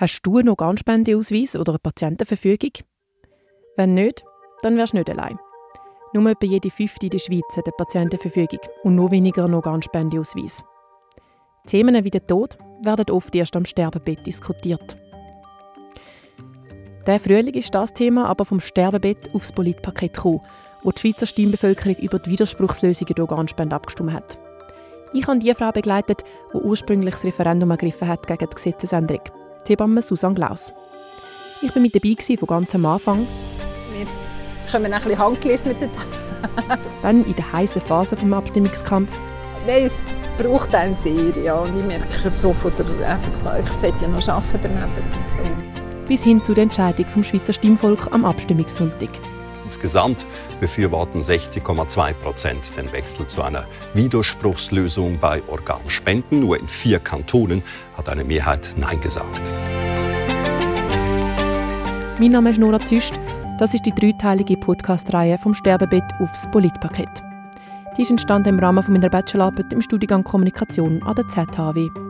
Hast du einen Organspendeausweis oder eine Patientenverfügung? Wenn nicht, dann wärst du nicht allein. Nur etwa jede fünfte in der Schweiz hat eine Patientenverfügung und noch weniger einen Organspendeausweis. Themen wie der Tod werden oft erst am Sterbebett diskutiert. Der Frühling ist das Thema aber vom Sterbebett aufs Politpaket gekommen, wo die Schweizer Stimmbevölkerung über die Widerspruchslösung der Organspende abgestimmt hat. Ich habe die Frau begleitet, die ursprünglich das Referendum ergriffen hat gegen die Gesetzesänderung, die Hebamme Susanne Glaus. Ich war mit dabei von ganz am Anfang. Wir kommen ein bisschen handgelesen mit den Dann in der heißen Phase des Abstimmungskampf. Nein, es braucht einen sehr, ja. Und ich merke so von der, ich sollte ja noch arbeiten daneben. So. Bis hin zu der Entscheidung vom Schweizer Stimmvolk am Abstimmungssonntag. Insgesamt befürworten 60,2 Prozent den Wechsel zu einer Widerspruchslösung bei Organspenden. Nur in vier Kantonen hat eine Mehrheit Nein gesagt. Mein Name ist Nora Züst. Das ist die dreiteilige Podcast-Reihe vom Sterbebett aufs Politpaket. Die ist entstanden im Rahmen meiner Bachelorarbeit im Studiengang Kommunikation an der ZHW.